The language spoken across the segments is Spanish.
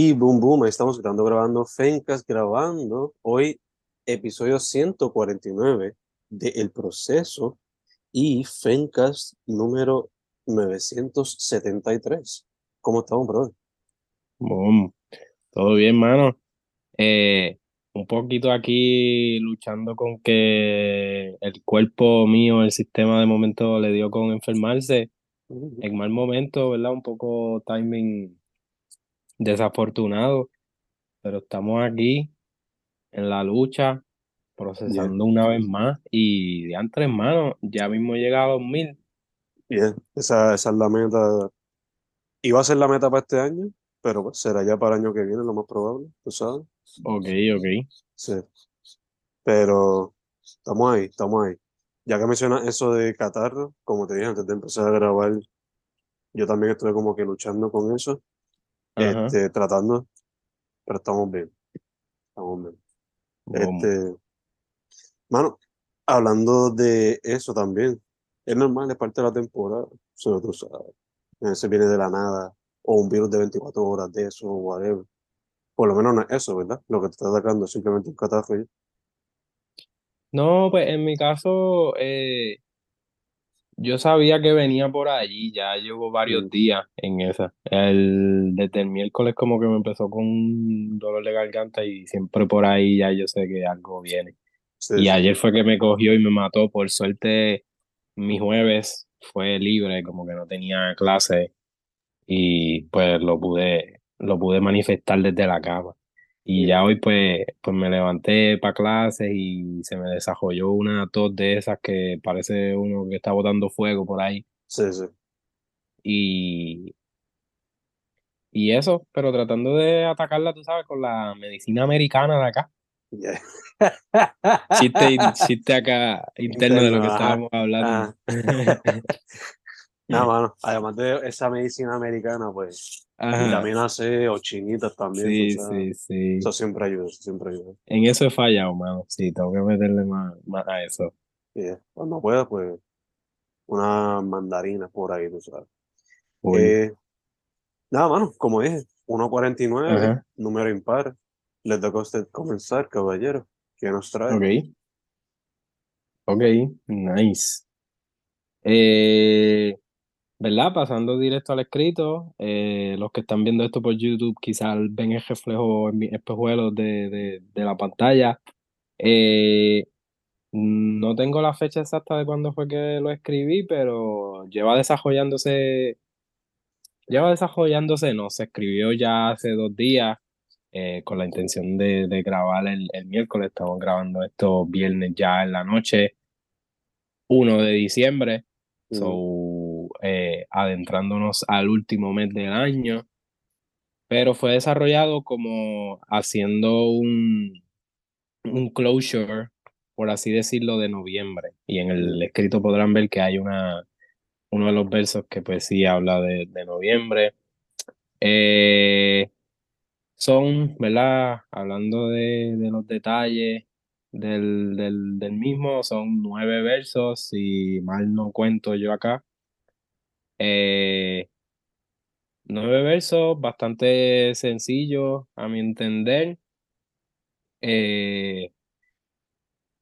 Y boom, boom, ahí estamos estando grabando Fencas, grabando hoy episodio 149 de El Proceso y Fencas número 973. ¿Cómo estamos, brother? Boom. Todo bien, mano. Eh, un poquito aquí luchando con que el cuerpo mío, el sistema de momento le dio con enfermarse en mal momento, ¿verdad? Un poco timing desafortunado, pero estamos aquí en la lucha, procesando una vez más y de antes, hermano, ya mismo llega a 2000. Bien, esa, esa es la meta. Iba a ser la meta para este año, pero pues, será ya para el año que viene, lo más probable, tú sabes. Ok, ok. Sí. Pero estamos ahí, estamos ahí. Ya que mencionas eso de catarro, como te dije antes de empezar a grabar, yo también estoy como que luchando con eso, Ajá. este, tratando, pero estamos bien. Estamos bien. Este, mano, hablando de eso también, es normal, es parte de la temporada, solo tú sabes. Se viene de la nada, o un virus de 24 horas de eso, o whatever. Por lo menos no es eso, ¿verdad? Lo que te está atacando es simplemente un catarro. No, pues en mi caso, eh, yo sabía que venía por allí, ya llevo varios días en esa. El, desde el miércoles como que me empezó con un dolor de garganta y siempre por ahí ya yo sé que algo viene. Sí, Y sí. ayer fue que me cogió y me mató. Por suerte, mi jueves fue libre, como que no tenía clase y pues lo pude, lo pude manifestar desde la cama. Y ya hoy pues, pues me levanté para clases y se me desarrolló una tos de esas que parece uno que está botando fuego por ahí. Sí, sí. Y, y eso, pero tratando de atacarla, tú sabes, con la medicina americana de acá. Yeah. Chiste, chiste acá interno de lo Interno, que estábamos hablando. Nada, mano, además de esa medicina americana, pues, Ajá. vitamina C o chinitas también, Sí, sí, sí. Eso siempre ayuda, eso siempre ayuda. En eso he fallado, mano. Sí, tengo que meterle más, más a eso. Yeah. Cuando pueda, pues, una mandarina por ahí, tú sabes. Eh, nada, mano, como dije, 1.49, Ajá. número impar. Les toca a usted comenzar, caballero. ¿Qué nos trae? Ok. Ok, nice. Eh, ¿verdad? Pasando directo al escrito, eh, los que están viendo esto por YouTube quizás ven el reflejo en mis espejuelos de, de, de la pantalla. Eh, no tengo la fecha exacta de cuándo fue que lo escribí, pero lleva desarrollándose, lleva desarrollándose, no, se escribió ya hace dos días eh, con la intención de, de grabar el, el miércoles. Estamos grabando esto viernes ya en la noche, 1 de diciembre. Mm, So, eh, adentrándonos al último mes del año, pero fue desarrollado como haciendo un, un closure, por así decirlo, de noviembre. Y en el escrito podrán ver que hay una, uno de los versos que pues sí habla de, noviembre. Eh, son, ¿verdad? Hablando de, de los detalles del, del, del mismo, son nueve versos, si mal no cuento yo acá. Eh, nueve versos, bastante sencillos a mi entender. Eh,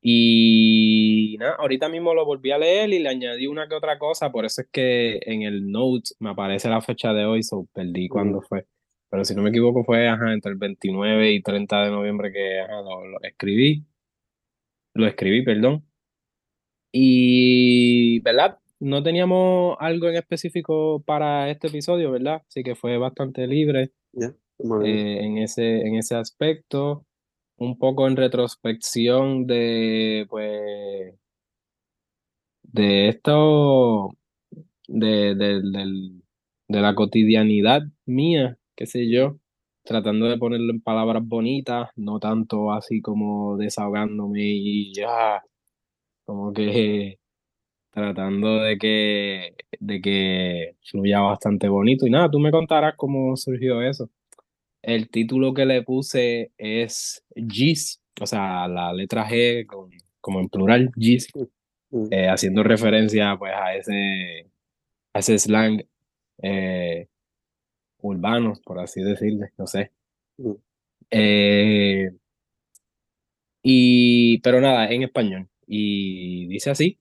y nada, ahorita mismo lo volví a leer y le añadí una que otra cosa, por eso es que en el note me aparece la fecha de hoy, so perdí cuándo fue. Pero si no me equivoco fue ajá, entre el 29 y 30 de noviembre que ajá, lo, lo escribí. Lo escribí, perdón. Y, ¿verdad? No teníamos algo en específico para este episodio, ¿verdad? Así que fue bastante libre Yeah, eh, en ese, en ese aspecto. Un poco en retrospección de, pues, de esto, de, de, del- de la cotidianidad mía, qué sé yo, tratando de ponerlo en palabras bonitas, no tanto así como desahogándome y ya, como que tratando de que, de que fluya bastante bonito. Y nada, tú me contarás cómo surgió eso. El título que le puse es Gis, o sea, la letra G con- como en plural, Mm, eh, haciendo referencia pues a ese, a ese slang eh, urbano, por así decirle, no sé. Eh, y, pero nada, en español. Y dice así.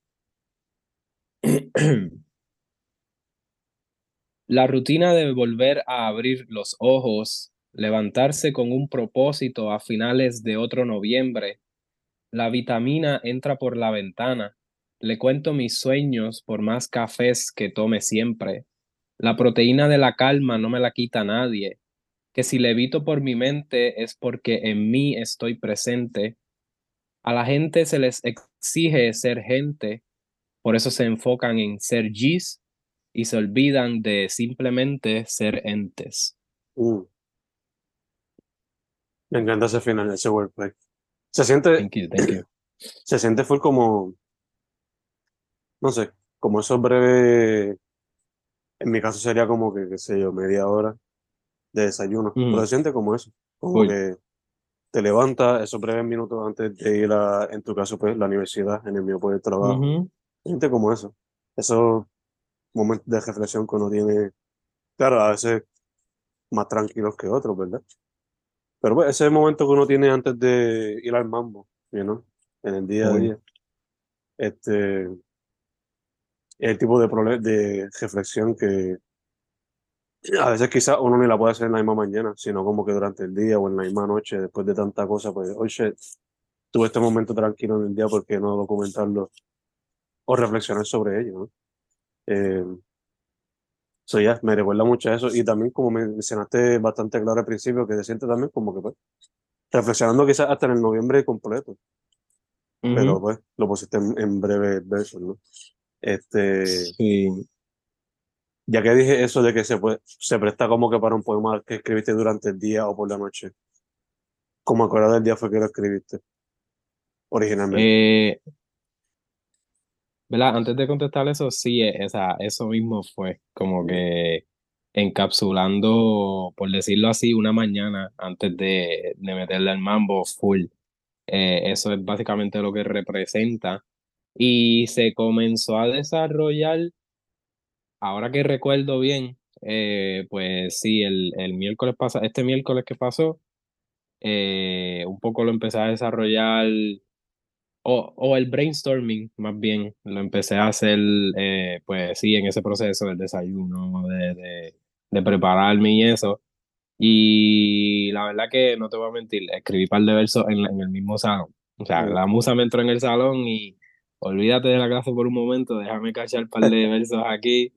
La rutina de volver a abrir los ojos, levantarse con un propósito a finales de otro noviembre. La vitamina entra por la ventana. Le cuento mis sueños por más cafés que tome siempre. La proteína de la calma no me la quita nadie. Que si levito por mi mente es porque en mí estoy presente. A la gente se les exige ser gente, por eso se enfocan en ser G's y se olvidan de simplemente ser entes. mm. Me encanta ese final, ese wordplay. Se siente, Thank you, thank you. se siente full como, no sé, como esos breves, en mi caso sería como que, qué sé yo, media hora de desayuno. Mm. Pero se siente como eso, como Uy. que te levantas esos breves minutos antes de ir a, en tu caso, pues, la universidad, en el mío, pues, el trabajo. Siente como eso. Esos momentos de reflexión que uno tiene, claro, a veces más tranquilos que otros, ¿verdad? Pero pues, ese momento que uno tiene antes de ir al mambo, you know, en el día a día, este, es el tipo de, de reflexión que a veces quizás uno ni la puede hacer en la misma mañana, sino como que durante el día o en la misma noche, después de tanta cosa, pues, oye, tuve este momento tranquilo en el día, ¿por qué no documentarlo o reflexionar sobre ello, ¿no? Eh, so ya, me recuerda mucho a eso y también como me mencionaste bastante claro al principio, que se siente también como que pues, reflexionando quizás hasta en el noviembre completo, pero pues lo pusiste en, en breves versos, ¿no? Este, Sí. ya que dije eso de que se, puede, se presta como que para un poema que escribiste durante el día o por la noche, ¿cómo acuerdas del día fue que lo escribiste originalmente? Eh, ¿verdad? Antes de contestar eso, sí, eh, o sea, eso mismo fue como que encapsulando, por decirlo así, una mañana antes de, de meterle al mambo full. Eh, eso es básicamente lo que representa. Y se comenzó a desarrollar, ahora que recuerdo bien, eh, pues sí, el, el miércoles pasado, este miércoles que pasó, eh, un poco lo empecé a desarrollar, o, o el brainstorming más bien, lo empecé a hacer, eh, pues sí, en ese proceso del desayuno, de, de, de prepararme y eso. Y la verdad que no te voy a mentir, escribí un par de versos en, en el mismo salón. O sea, la musa me entró en el salón y olvídate de la clase por un momento, déjame cachar un par de versos aquí.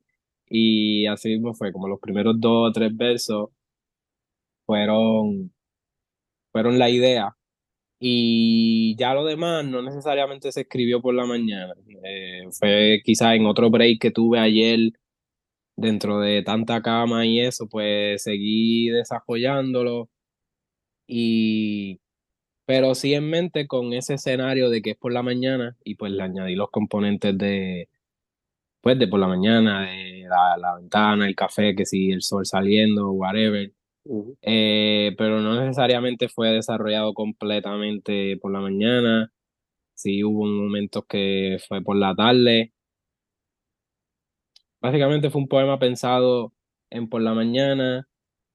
Y así mismo fue, como los primeros dos o tres versos fueron, fueron la idea. Y ya lo demás no necesariamente se escribió por la mañana. Eh, fue quizás en otro break que tuve ayer dentro de tanta cama y eso, pues seguí desarrollándolo y pero sí en mente con ese escenario de que es por la mañana y pues le añadí los componentes de pues de por la mañana, de la, la ventana, el café, que si el sol saliendo, whatever. Ujú. Eh, pero no necesariamente fue desarrollado completamente por la mañana. Sí hubo momentos que fue por la tarde. Básicamente fue un poema pensado en por la mañana,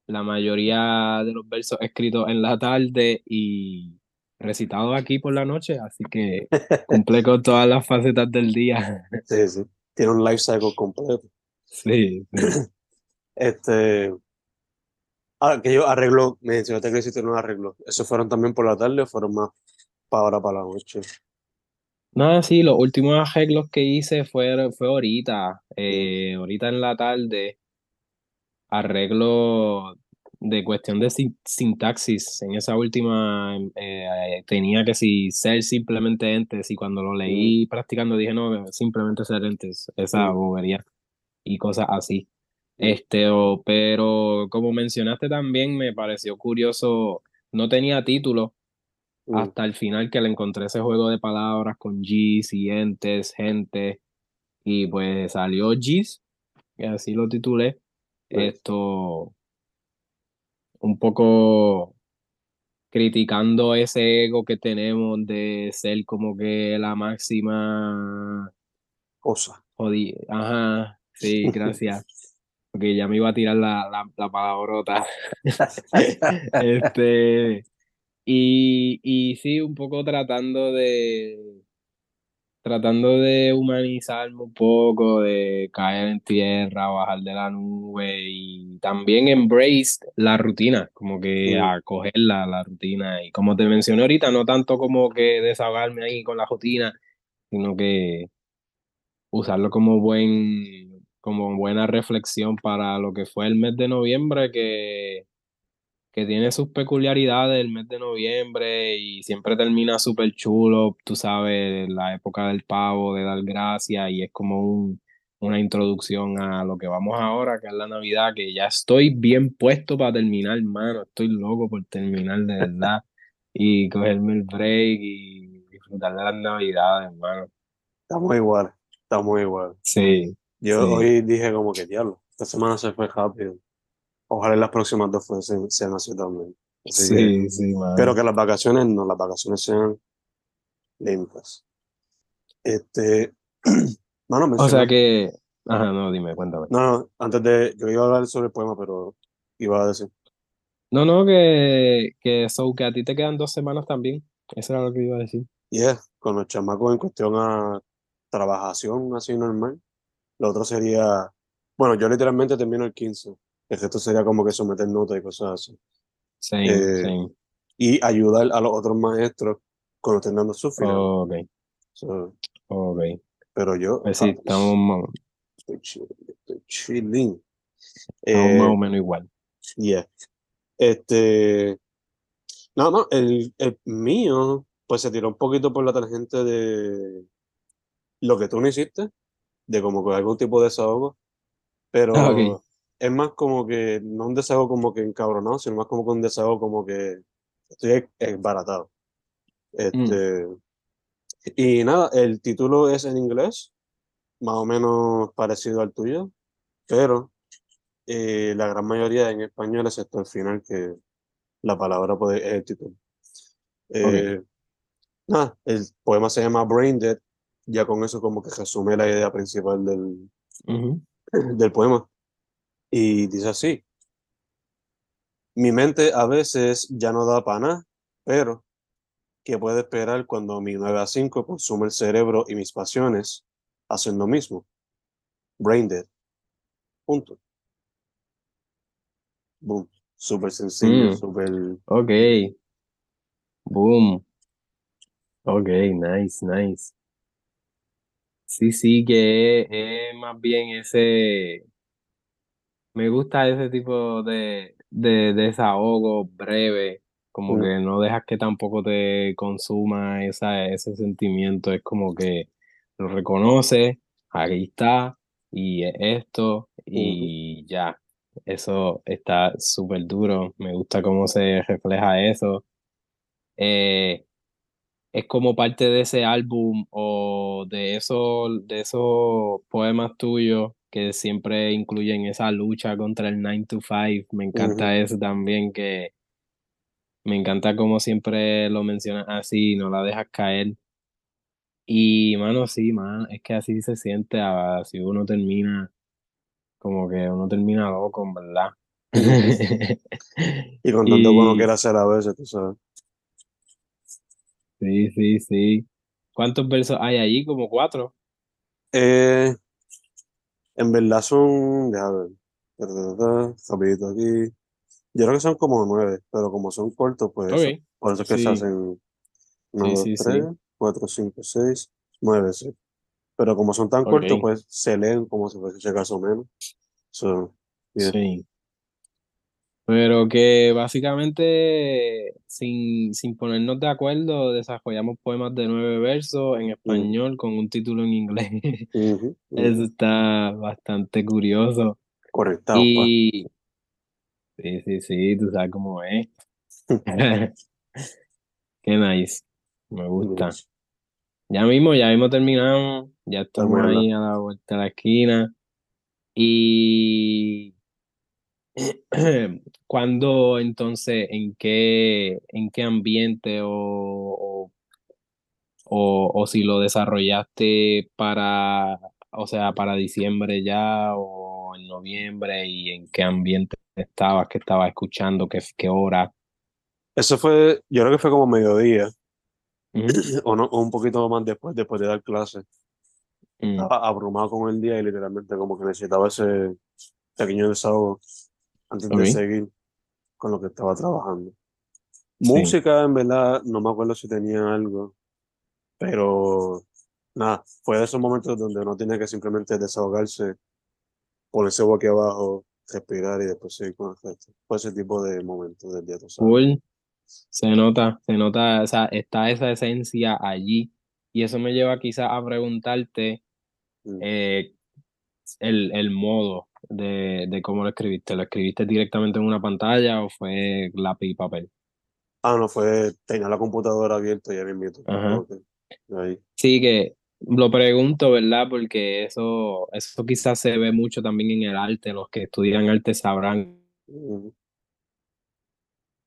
la mayoría de los versos escritos en la tarde y recitados aquí por la noche, así que cumple con todas las facetas del día. Sí, sí, tiene un life cycle completo. Sí, sí. Este, ah, que yo arreglo, me mencionaste que hiciste unos arreglos. ¿Esos fueron también por la tarde o fueron más para ahora, para la noche? Nada, sí, los últimos arreglos que hice fue, fue ahorita, eh, ahorita en la tarde, arreglo de cuestión de sin- sintaxis. En esa última eh, tenía que si ser simplemente entes y cuando lo Mm, leí practicando dije no, simplemente ser entes, esa mm, bobería y cosas así. Este, o- pero como mencionaste también, me pareció curioso, no tenía título mm, hasta el final que le encontré ese juego de palabras con G's y entes, gente, y pues salió G's, y así lo titulé. Esto, un poco criticando ese ego que tenemos de ser como que la máxima Cosa. Ajá, sí, gracias. Porque ya me iba a tirar la, la, la palabrota. Este, y, y sí, un poco tratando de, tratando de humanizarme un poco, de caer en tierra, bajar de la nube y también embrace la rutina, como que Mm, acoger la, la rutina. Y como te mencioné ahorita, no tanto como que desahogarme ahí con la rutina, sino que usarlo como buen, como buena reflexión para lo que fue el mes de noviembre, que que tiene sus peculiaridades el mes de noviembre y siempre termina súper chulo, tú sabes, la época del pavo, de dar gracias y es como un, una introducción a lo que vamos ahora, que es la Navidad, que ya estoy bien puesto para terminar, hermano, estoy loco por terminar de verdad y cogerme el break y disfrutar de las Navidades, hermano. Estamos igual, estamos igual. Sí, Yo sí, hoy dije como que diablo, esta semana se fue rápido. Ojalá las próximas dos fuesen, sean así también. Así que, sí, sí, pero mano. que las vacaciones no, las vacaciones sean limpias. Este, mano, O sea que, ajá, no, dime, cuéntame. No, no, antes de, yo iba a hablar sobre el poema, pero iba a decir, No, no, que, que, so, que a ti te quedan dos semanas también. Eso era lo que iba a decir. yeah, con los chamacos en cuestión a trabajación así normal. Lo otro sería, bueno, yo literalmente termino el 15. El resto sería como que someter notas y cosas así. Same, Eh, same. y ayudar a los otros maestros cuando estén dando su final. Ok, So, ok. pero yo Pues sí, ah, estamos estoy chilling, estoy chilling. estamos más Eh, o menos igual. yeah. Este, no, no, el, el mío, pues se tiró un poquito por la tangente de lo que tú no hiciste, de como que algún tipo de desahogo, pero es más como que, no un desahogo como que encabronado, sino más como que un desahogo como que estoy esbaratado. Mm, Este, y nada, el título es en inglés, más o menos parecido al tuyo, pero eh, la gran mayoría en español, excepto el final, que la palabra puede, es el título. Eh, nada, el poema se llama Brain Dead, ya con eso como que resume la idea principal del, del poema. Y dice así, mi mente a veces ya no da pana, pero ¿qué puede esperar cuando mi 9 a 5 consume el cerebro y mis pasiones hacen lo mismo? Brain Dead. Punto. Boom. Súper sencillo, Mm, súper... ok. Boom. Ok, nice, nice. Sí, sí, que es, es más bien ese. Me gusta ese tipo de, de, de desahogo breve, como que no dejas que tampoco te consuma esa, ese sentimiento, es como que lo reconoces, ahí está, y es esto, y ya, eso está súper duro, me gusta cómo se refleja eso. Eh, es como parte de ese álbum o de esos, de esos poemas tuyos que siempre incluyen esa lucha contra el 9 to 5. Me encanta eso también, que me encanta como siempre lo mencionas así, no la dejas caer. Y mano, sí, man, es que así se siente, así uno termina, como que uno termina loco, en verdad. Y con tanto bueno que Y era hacer a veces, tú sabes. Sí, sí, sí. ¿Cuántos versos hay allí? Como cuatro. Eh, en verdad son, déjame ver, rapidito aquí. Yo creo que son como nueve, pero como son cortos, pues eso. Ok, Por eso es que se hacen uno, sí, dos, tres, cuatro, cinco, seis, nueve, sí. Pero como son tan cortos, pues se leen como si fuese si acaso menos. So, yeah. sí. Pero que básicamente sin, sin ponernos de acuerdo desarrollamos poemas de nueve versos en español con un título en inglés. Eso está bastante curioso. Conectados, pues. Y sí, sí, sí, tú sabes cómo es. Qué nice. Me gusta. Ya mismo, ya mismo terminamos. Ya estamos ahí a la vuelta de la esquina. Y ¿Cuándo entonces, en qué, en qué ambiente o, o, o, si lo desarrollaste para, o sea, para diciembre ya o en noviembre y en qué ambiente estabas, qué estabas escuchando, qué, qué hora. Eso fue, yo creo que fue como mediodía, o, no, o un poquito más después, después de dar clase. mm, Estaba abrumado con el día y literalmente como que necesitaba ese pequeño desahogo antes de seguir con lo que estaba trabajando. sí. Música, en verdad, no me acuerdo si tenía algo, pero nada, fue de esos momentos donde uno tiene que simplemente desahogarse, ponerse boca abajo, respirar y después seguir con el resto. Fue ese tipo de momentos del día. Cool. Se nota, se nota, o sea, está esa esencia allí. Y eso me lleva quizás a preguntarte Mm. eh, el, el modo de, de cómo lo escribiste. ¿Lo escribiste directamente en una pantalla o fue lápiz y papel? Ah, no, fue, tenía la computadora abierta y ya me invito. Ajá. Ok, ahí. Sí, que lo pregunto, ¿verdad? Porque eso, eso quizás se ve mucho también en el arte. Los que estudian arte sabrán.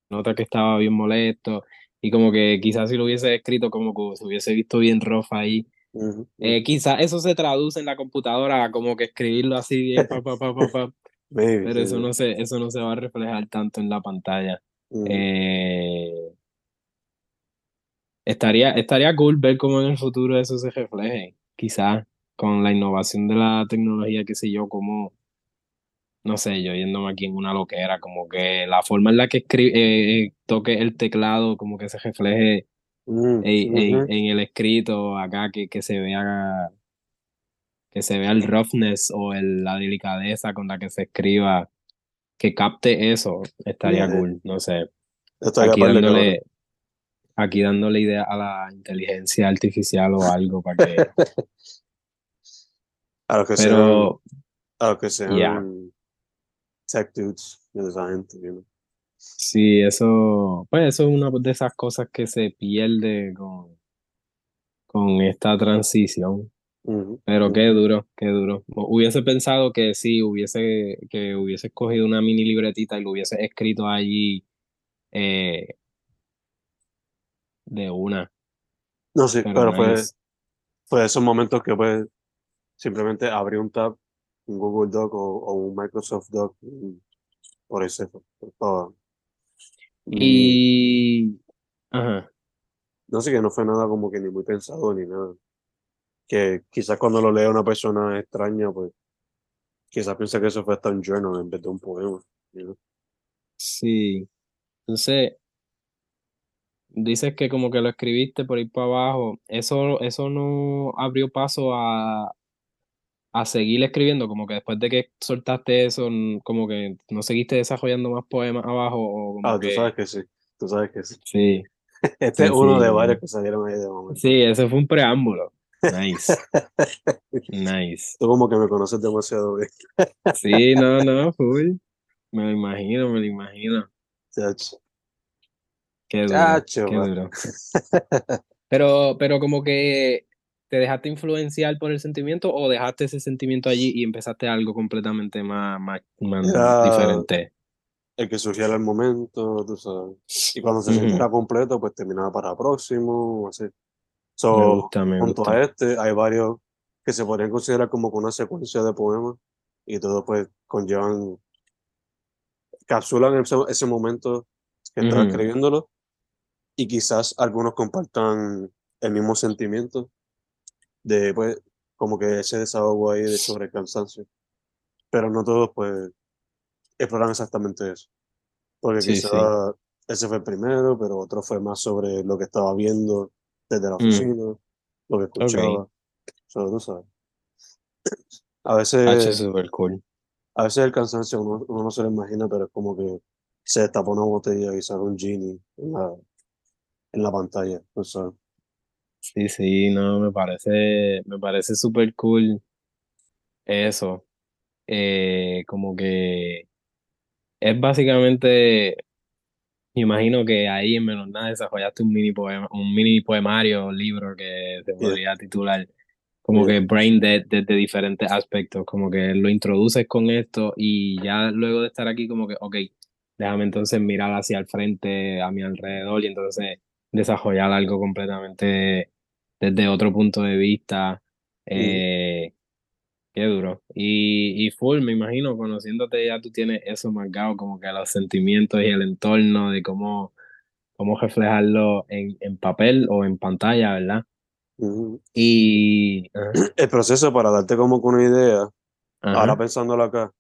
Nota que estaba bien molesto y como que quizás si lo hubiese escrito como que se hubiese visto bien rough ahí. Ujú, Eh, ujú. quizás eso se traduce en la computadora como que escribirlo así bien, pa, pa, pa, Maybe, pero eso no se, eso no se va a reflejar tanto en la pantalla. Ujú. Eh, estaría, estaría cool ver cómo en el futuro eso se refleje, quizás con la innovación de la tecnología, qué sé yo, como, no sé, yo yéndome aquí en una loquera, como que la forma en la que escribe, toque el teclado, como que se refleje Mm, en, en, el escrito acá, que, que se vea que se vea el roughness o el, la delicadeza con la que se escriba, que capte eso, estaría Yeah, cool, no sé. estaría Aquí dándole, aquí dándole idea a la inteligencia artificial o algo para que, A los que sean, pero a los que ya, sean tech dudes de esa gente, you know. Sí, eso, pues eso es una de esas cosas que se pierde con, con esta transición. Pero qué duro, qué duro. Hubiese pensado que sí, hubiese, que hubiese escogido una mini libretita y lo hubiese escrito allí eh, de una, No, sí, pero pero fue, nice. fue esos momentos que pues simplemente abrí un tab, un Google Doc o, o un Microsoft Doc y por se fue. Todo. Ni, Y, ajá, no sé que no fue nada como que ni muy pensado ni nada. Que quizás cuando lo lea una persona extraña, pues quizás piensa que eso fue hasta un journal en vez de un poema. sí. Entonces, dices que como que lo escribiste por ir para abajo. Eso, eso no abrió paso a, a seguir escribiendo, como que después de que soltaste eso, como que no seguiste desarrollando más poemas abajo, o como Ah, tú sabes que, sí, tú sabes que sí. sí, Este es sí, uno de sí. varios que salieron ahí de momento. Sí, ese fue un preámbulo. Nice, nice. Tú como que me conoces demasiado bien. Sí, no, no, full. Me lo imagino, me lo imagino. Chacho, Qué duro, chacho, qué duro. Pero, pero como que te dejaste influenciar por el sentimiento o dejaste ese sentimiento allí y empezaste algo completamente más, más, más Era diferente. el que surgiera el momento, tú sabes. Y cuando se sintiera completo, pues terminaba para el próximo, así. Me So, gusta, me junto gusta. a este, hay varios que se podrían considerar como una secuencia de poemas y todos pues conllevan, capsulan ese, ese momento que estaba Ujú, escribiéndolo y quizás algunos compartan el mismo sentimiento de pues como que ese desahogo ahí de sobre el cansancio, pero no todos pues exploran exactamente eso, porque Sí, quizás sí. ese fue el primero, pero otro fue más sobre lo que estaba viendo desde la Mm, oficina, lo que escuchaba, sobre tú sabes. A H veces, super cool. a veces el cansancio uno, uno no se lo imagina, pero es como que se destapa una botella y sale un genie en la, en la pantalla, tú sabes. Sí, sí, no, me parece, me parece súper cool eso. Eh, como que es básicamente, me imagino que ahí en menos nada desarrollaste un mini poema, un mini poemario, libro que se Yeah, podría titular como yeah. que brain dead desde diferentes aspectos, como que lo introduces con esto y ya luego de estar aquí como que, ok, déjame entonces mirar hacia el frente, a mi alrededor y entonces desarrollar algo completamente desde otro punto de vista. Eh, Qué duro. Y, y full, me imagino, conociéndote ya tú tienes eso marcado, como que los sentimientos y el entorno de cómo, cómo reflejarlo en, en papel o en pantalla, ¿verdad? Ujú. Y... ajá, El proceso para darte como que una idea, ahora ajá, pensándolo acá,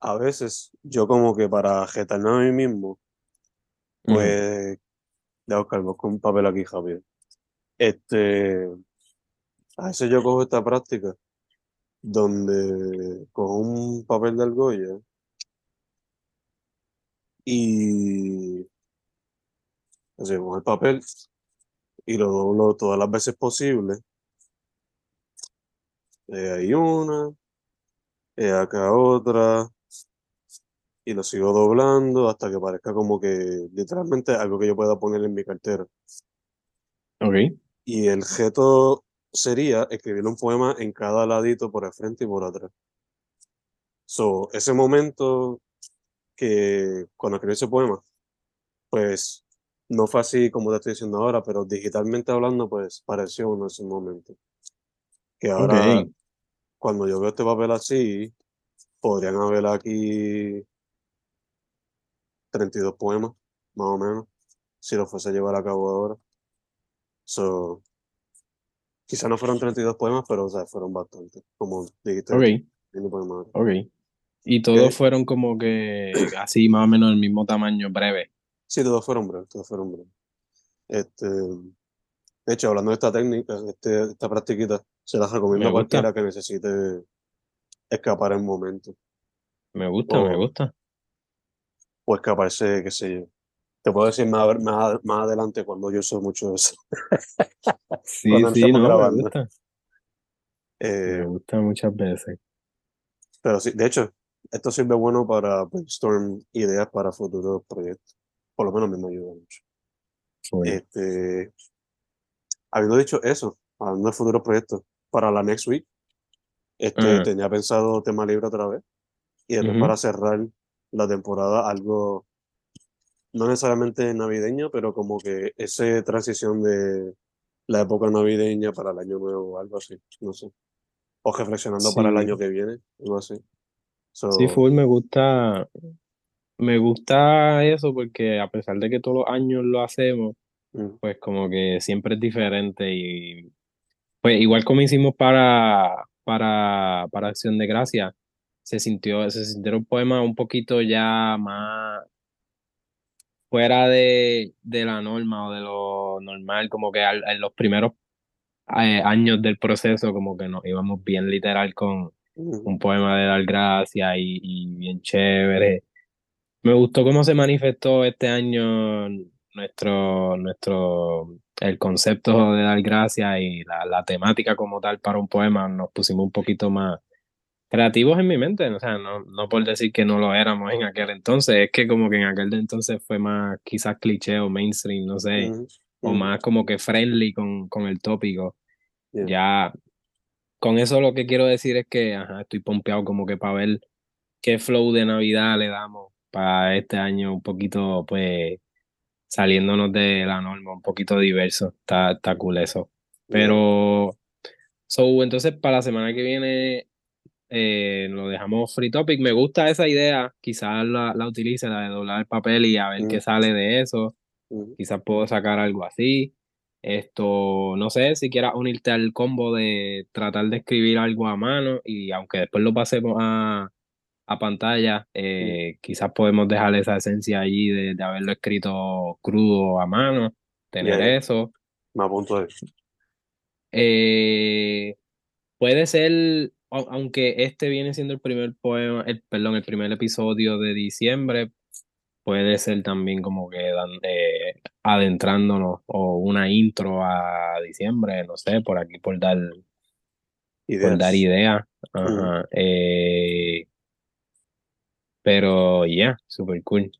a veces yo como que para retarme a mí mismo, pues, de buscar busco un papel aquí, Javier. Este, a veces yo cojo esta práctica donde cojo un papel de argolla y cojo el papel y lo doblo todas las veces posible. Eh, hay una, eh, acá otra, y lo sigo doblando hasta que parezca como que literalmente algo que yo pueda poner en mi cartera. ok, Y el reto sería escribir un poema en cada ladito por el frente y por atrás. So, ese momento que cuando escribí ese poema, pues no fue así como te estoy diciendo ahora, pero digitalmente hablando, pues pareció uno ese momento. Que ahora, ok, cuando yo veo este papel así, podrían haber aquí 32 poemas, más o menos, si lo fuese a llevar a cabo ahora. So, quizá no fueron 32 poemas, pero o sea, fueron bastantes, como dijiste ok, tú. en el poema ahora. ok. Y todos fueron como que así, más o menos el mismo tamaño, breve. sí, todos fueron breves, todos fueron breves. Este, de hecho, hablando de esta técnica, este, esta practiquita, se la recomiendo a cualquiera que necesite escapar en momento. me gusta, me gusta. o escaparse, qué sé yo. Te puedo decir más, más, más adelante cuando yo uso mucho eso, Sí, no sí, no, me gusta. Eh, Me gusta muchas veces. pero sí, de hecho, esto sirve bueno para brainstorm ideas para futuros proyectos. Por lo menos me ayuda mucho. Este, habiendo dicho eso, hablando de futuros proyectos, para la next week, este, Ajá, tenía pensado tema libre otra vez. Y después ujú, para cerrar la temporada, algo no necesariamente navideño, pero como que esa transición de la época navideña para el año nuevo o algo así, no sé. O reflexionando para el año que viene, algo así. sí, full me gusta, me gusta eso porque a pesar de que todos los años lo hacemos, mm, pues como que siempre es diferente y pues igual como hicimos para, para, para Acción de Gracia, se sintió, se sintieron poemas un poquito ya más fuera de, de la norma o de lo normal, como que al- en los primeros eh, años del proceso como que nos íbamos bien literal con un poema de dar gracias y, y bien chévere. Me gustó cómo se manifestó este año nuestro, nuestro, el concepto de dar gracias y la, la temática como tal para un poema. Nos pusimos un poquito más creativos en mi mente, o sea, no, no por decir que no lo éramos en aquel entonces, es que como que en aquel entonces fue más quizás cliché o mainstream, no sé, mm, o mm, más como que friendly con, con el tópico. yeah, Ya con eso lo que quiero decir es que ajá, estoy pompeado como que para ver qué flow de Navidad le damos para este año un poquito, pues, saliéndonos de la norma, un poquito diverso. Está, está cool eso. yeah, Pero, so, entonces para la semana que viene eh, lo dejamos free topic. Me gusta esa idea. Quizás la, la utilice, la de doblar el papel y a ver qué mm, sale de eso. mm, Quizás puedo sacar algo así. Esto, no sé, si quieras unirte al combo de tratar de escribir algo a mano y aunque después lo pasemos a, a pantalla, mm, eh, quizás podemos dejar esa esencia allí de, de haberlo escrito crudo a mano, tener yeah. eso. Me apunto ahí. Eh, puede ser, aunque este viene siendo el primer poema, el, perdón, el primer episodio de diciembre, puede ser también como que eh, adentrándonos o una intro a diciembre, no sé, por aquí por dar, por dar Ideas. idea. Ajá. Eh, pero ya, super cool.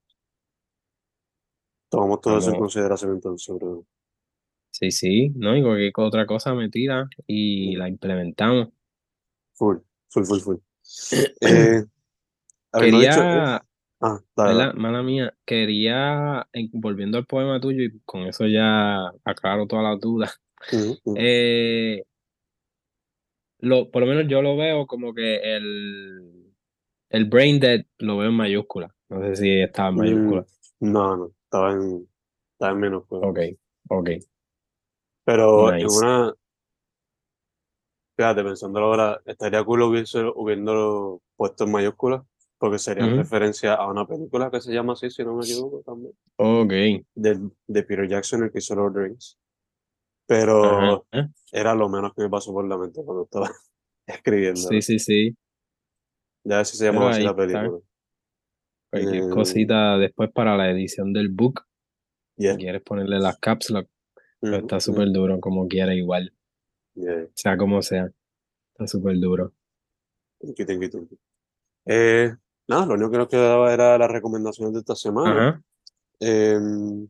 Tomamos todo eso en consideración entonces, bro. sí, sí, ¿no? Y cualquier otra cosa me tira y la implementamos. Full, full, full, full. Eh, Quería, ah, dale. Mala mía, quería, en- volviendo al poema tuyo, y con eso ya aclaro todas las dudas. Mm, mm, Eh, lo, por lo menos yo lo veo como que el, el brain dead lo veo en mayúscula. No sé si estaba en Mm, mayúscula. no, no, estaba en, estaba en pues. Ok, ok, Pero en nice. una, fíjate, pensándolo ahora, estaría cool hubiese, hubiéndolo puesto en mayúsculas, porque sería referencia a una película que se llama así, si no me equivoco, también, Ok, de, de Peter Jackson, el que hizo the Rings. ajá. Pero era lo menos que me pasó por la mente cuando estaba escribiéndolo. Sí, sí, sí. Ya ver si se llamaba así la película. Cualquier Eh, cosita después para la edición del book. yeah. Si quieres ponerle las caps lock, pues Ujú, está súper duro como quiera, igual. Yeah. Sea como sea. Está súper duro. Thank you, thank you, thank you. Eh, nada, lo único que nos quedaba era las recomendaciones de esta semana. Em,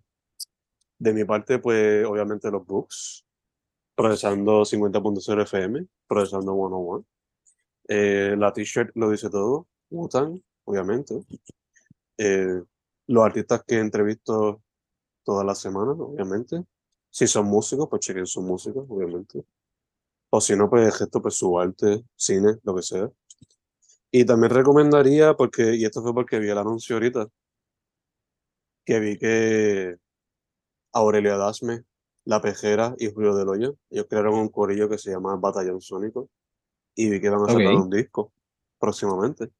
de mi parte, pues obviamente los books, procesando 50.0 FM, procesando 101. Eh, la t-shirt lo dice todo, Wu-Tang, obviamente. Eh, los artistas que entrevisto todas las semanas, obviamente. Si son músicos, pues chequen su música, obviamente. O si no, pues esto, pues su arte, cine, lo que sea. Y también recomendaría, porque, y esto fue porque vi el anuncio ahorita, que vi que Aurelio Adasme, La Pejera y Julio Del Hoyo, ellos crearon un corillo que se llama Batallón Sónico y vi que van a sacar Ok. un disco próximamente.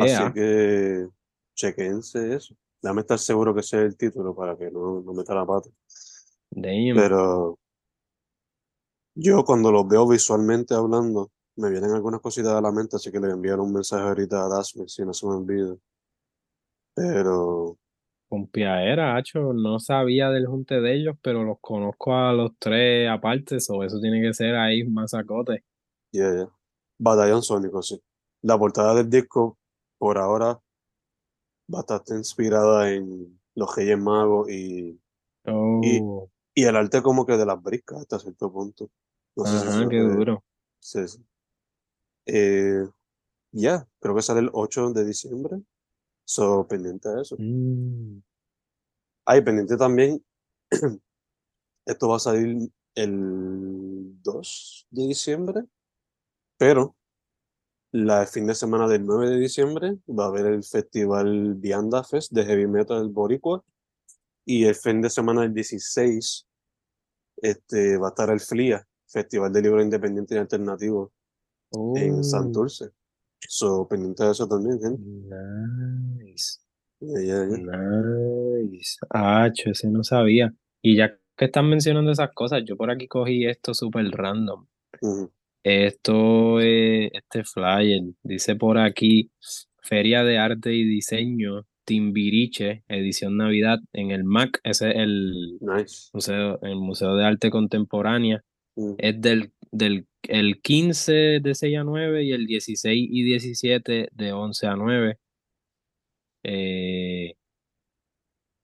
Así que chequense eso. Déjame estar seguro que es el título para que no, no meta la pata. Damn. Pero yo cuando los veo visualmente hablando, me vienen algunas cositas a la mente, así que le enviaré un mensaje ahorita a Dasme si no se me olvida. Pero, Pompiadera, hacho, no sabía del junte de ellos, pero los conozco a los tres aparte, so eso tiene que ser ahí más sacote. yeah, yeah. Batallón Sónico, sí. La portada del disco, por ahora, bastante inspirada en los Reyes Magos y, Oh, y el arte como que de las briscas hasta cierto punto. No sé si ajá, se qué duro. Sí, sí. Eh, ya, creo que sale el 8 de diciembre. So, pendiente de eso. Mm, Ay, pendiente también, esto va a salir el 2 de diciembre, pero la fin de semana del 9 de diciembre va a haber el festival Vianda Fest de Heavy Metal Boricua y el fin de semana del 16 este, va a estar el FLIA, Festival de Libro Independiente y Alternativo en oh, Santurce. So, pendiente de eso también, gente. nice, nice. Hacho, ese no sabía. Y ya que están mencionando esas cosas, yo por aquí cogí esto súper random. Esto es este flyer, dice por aquí, Feria de Arte y Diseño, Timbiriche, edición Navidad, en el MAC, ese es el Nice. Museo, el Museo de Arte Contemporánea, Ujú, es del, del el 15 de 6 a 9 y el 16 y 17 de 11 a 9. Eh,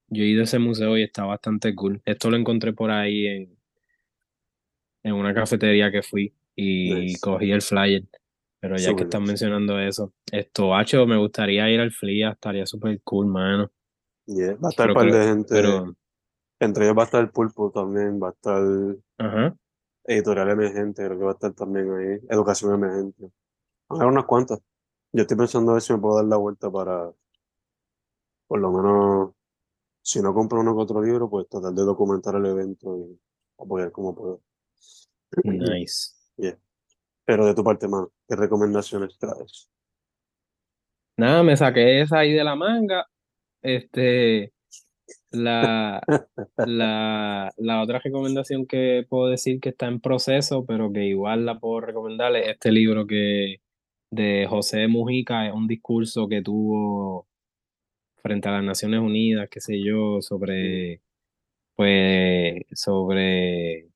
yo he ido a ese museo y está bastante cool. Esto lo encontré por ahí en, en una cafetería que fui y Nice. cogí el flyer. Pero ya que están nice. mencionando eso, esto, hacho, me gustaría ir al FLIA, estaría súper cool, mano. Yeah. Va a estar un par de gente, pero, entre ellos va a estar el Pulpo también, va a estar ajá, Editorial Emergente, creo que va a estar también ahí, Educación Emergente. Van a unas cuantas. Yo estoy pensando a ver si me puedo dar la vuelta para, por lo menos, si no compro uno que otro libro, pues tratar de documentar el evento y apoyar como puedo. nice. Yeah. Pero de tu parte, mano, ¿qué recomendaciones traes? Nada, me saqué esa ahí de la manga. Este, la, la, la otra recomendación que puedo decir que está en proceso, pero que igual la puedo recomendar, es este libro que de José Mujica, es un discurso que tuvo frente a las Naciones Unidas, qué sé yo, sobre, pues, sobre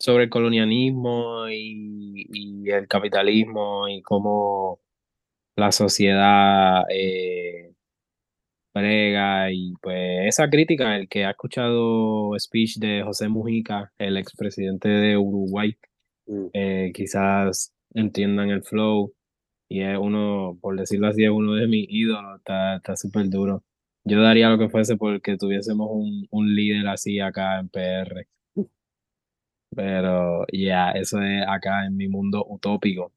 sobre el colonialismo y, y el capitalismo y cómo la sociedad eh, brega y pues esa crítica, el que ha escuchado speech de José Mujica, el expresidente de Uruguay, mm, eh, quizás entiendan el flow y es uno, por decirlo así, es uno de mis ídolos, está está súper duro. Yo daría lo que fuese porque tuviésemos un, un líder así acá en PR. Pero ya, eso es acá en mi mundo utópico.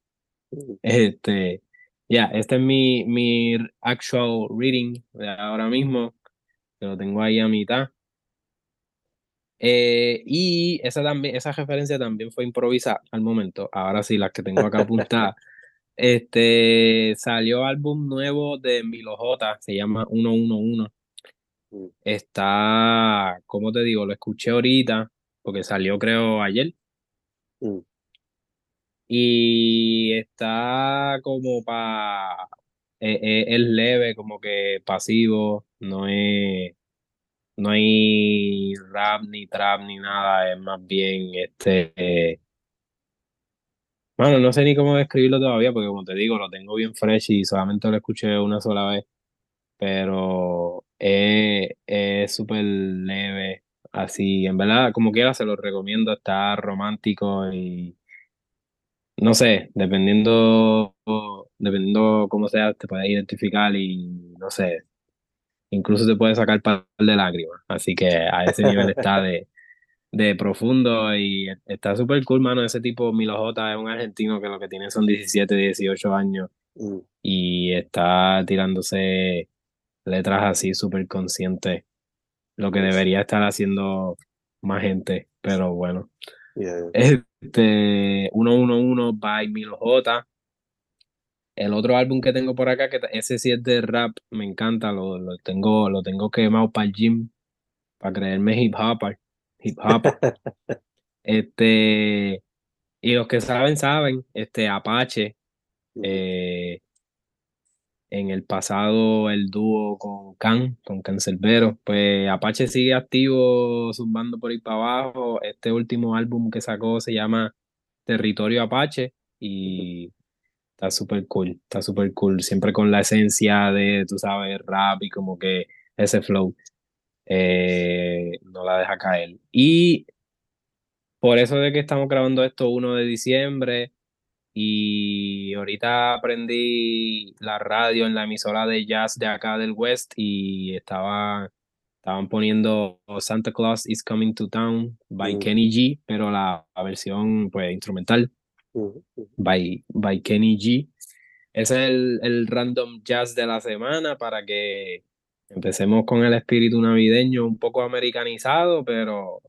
Mm, Este, ya, este es mi, mi actual reading de ahora mismo, lo tengo ahí a mitad. Eh, y esa también, esa referencia también fue improvisada al momento. Ahora sí, las que tengo acá apuntadas. Este salió álbum nuevo de Milo J, se llama 111. mm, Está, ¿cómo te digo? Lo escuché ahorita, porque salió creo ayer. mm, Y está como para, es leve, como que pasivo, no es, no hay rap ni trap ni nada, es más bien este, eh, bueno, no sé ni cómo describirlo todavía, porque como te digo, lo tengo bien fresh y solamente lo escuché una sola vez, pero es es súper leve, así, en verdad, como quiera se lo recomiendo, está romántico y no sé, dependiendo, dependiendo cómo sea, te puedes identificar y no sé, incluso te puede sacar par de lágrimas, así que a ese nivel está de de profundo y está súper cool, mano. Ese tipo, Milo J, es un argentino que lo que tiene son 17, 18 años mm, y está tirándose letras así súper conscientes, lo que debería estar haciendo más gente, pero bueno. yeah, Este, 111 by Milo J. El otro álbum que tengo por acá, que ese sí es de rap, me encanta, lo, lo tengo, lo tengo quemado para el gym, para creerme hip hopper, hip hopper. Este, Y los que saben, saben, este Apache, eh, en el pasado el dúo con Can, con Cancerbero, pues Apache sigue activo, zumbando por ahí para abajo. Este último álbum que sacó se llama Territorio Apache y está súper cool, está súper cool, siempre con la esencia de, tú sabes, rap y como que ese flow eh, no la deja caer. Y por eso de que estamos grabando esto 1 de diciembre y ahorita aprendí la radio en la emisora de jazz de acá del West y estaba, estaban poniendo Santa Claus is Coming to Town by mm, Kenny G, pero la, la versión pues instrumental mm, mm, by, by Kenny G. Ese es el, el random jazz de la semana para que empecemos con el espíritu navideño un poco americanizado, pero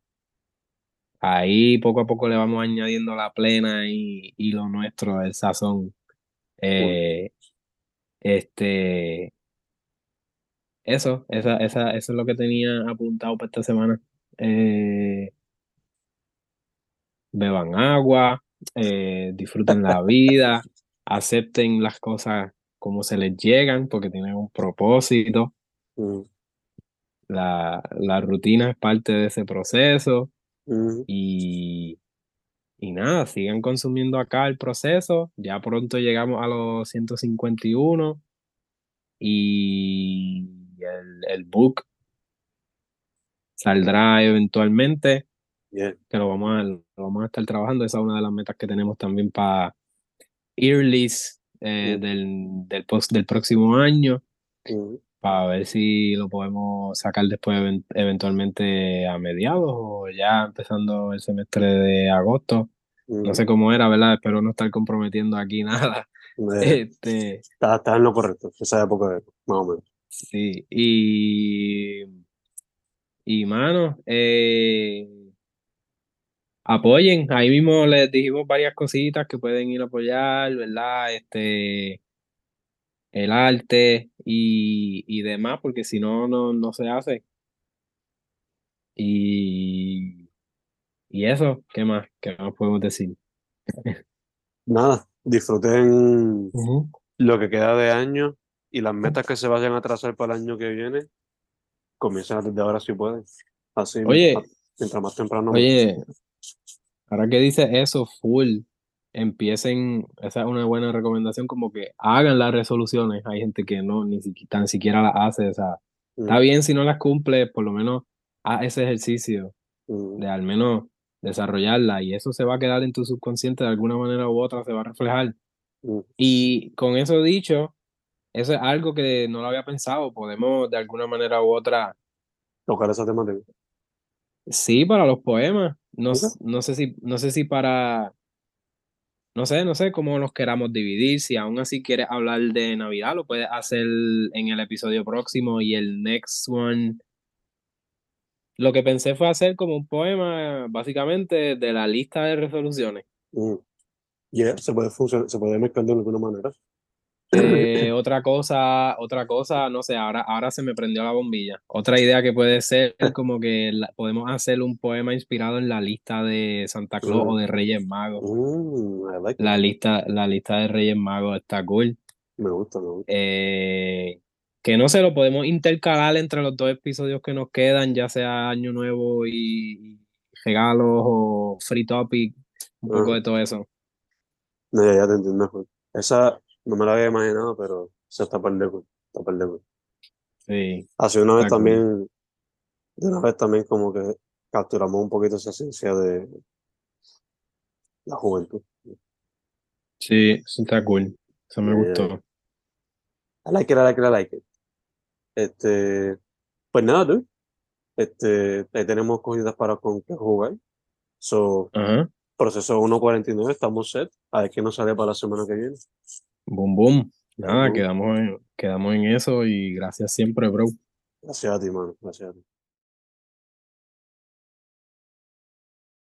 ahí poco a poco le vamos añadiendo la plena y, y lo nuestro, el sazón. Eh, este, eso, esa, esa, eso es lo que tenía apuntado para esta semana. Eh, beban agua, eh, disfruten la vida, acepten las cosas como se les llegan, porque tienen un propósito. Mm, La, la rutina es parte de ese proceso mm, y, y nada, sigan consumiendo acá el proceso. Ya pronto llegamos a los 151 y el, el book saldrá eventualmente, yeah, que lo vamos a, lo vamos a estar trabajando. Esa es una de las metas que tenemos también para Earlys eh, del, del, post, del próximo año, para ver si lo podemos sacar después event- eventualmente a mediados o ya empezando el semestre de agosto. No mm, sé cómo era, ¿verdad? Espero no estar comprometiendo aquí nada. eh, Este, Estás estás en lo correcto, esa época, de- más o menos. sí, y, y mano, eh, apoyen. Ahí mismo les dijimos varias cositas que pueden ir a apoyar, ¿verdad? Este, el arte y, y demás, porque si no, no, no se hace. Y, y eso, ¿qué más? ¿Qué más podemos decir? Nada, disfruten lo que queda de año y las metas que se vayan a trazar para el año que viene, comiencen desde ahora si pueden. Así, Oye, mientras más temprano oye, ahora que dices eso, full, empiecen, esa es una buena recomendación, como que hagan las resoluciones. Hay gente que no, ni siquiera, tan siquiera las hace, o sea, está Mm, bien si no las cumple, por lo menos haz ese ejercicio mm, de al menos desarrollarla y eso se va a quedar en tu subconsciente de alguna manera u otra, se va a reflejar. mm. Y con eso dicho, eso es algo que no lo había pensado, podemos de alguna manera u otra Tocar esa temática. Sí, para los poemas. No, no sé si, no sé si para, no sé, no sé cómo los queramos dividir. Si aún así quieres hablar de Navidad, lo puedes hacer en el episodio próximo y el next one. Lo que pensé fue hacer como un poema, básicamente, de la lista de resoluciones. Mm. Yeah, se puede funcionar, se puede mezclar de alguna manera. Eh, otra cosa, otra cosa, no sé, ahora, ahora se me prendió la bombilla. Otra idea que puede ser como que la- podemos hacer un poema inspirado en la lista de Santa Claus o de Reyes Magos. Mm, like. La lista, la lista de Reyes Magos está cool. Me gusta, me gusta. Eh, que no sé, lo podemos intercalar entre los dos episodios que nos quedan, ya sea Año Nuevo y, regalos o free topic, un poco Ajá. de todo eso. No, ya, ya te entiendo. Esa no me la había imaginado, pero esa está par de cool, está par de cool. Sí, Así una vez cool. también, de una vez también como que capturamos un poquito esa esencia de la juventud. Sí, eso está cool. Eso me Yeah, yeah. gustó. I like it, I like it, I like it. Este, pues nada, tú. Este, ahí tenemos cositas para con que jugar. So, Ajá. proceso 1.49, estamos set. A ver qué nos sale para la semana que viene. Boom, boom. Nada, Boom. quedamos en, quedamos en eso y gracias siempre, bro. Gracias a ti, mano. Gracias a ti.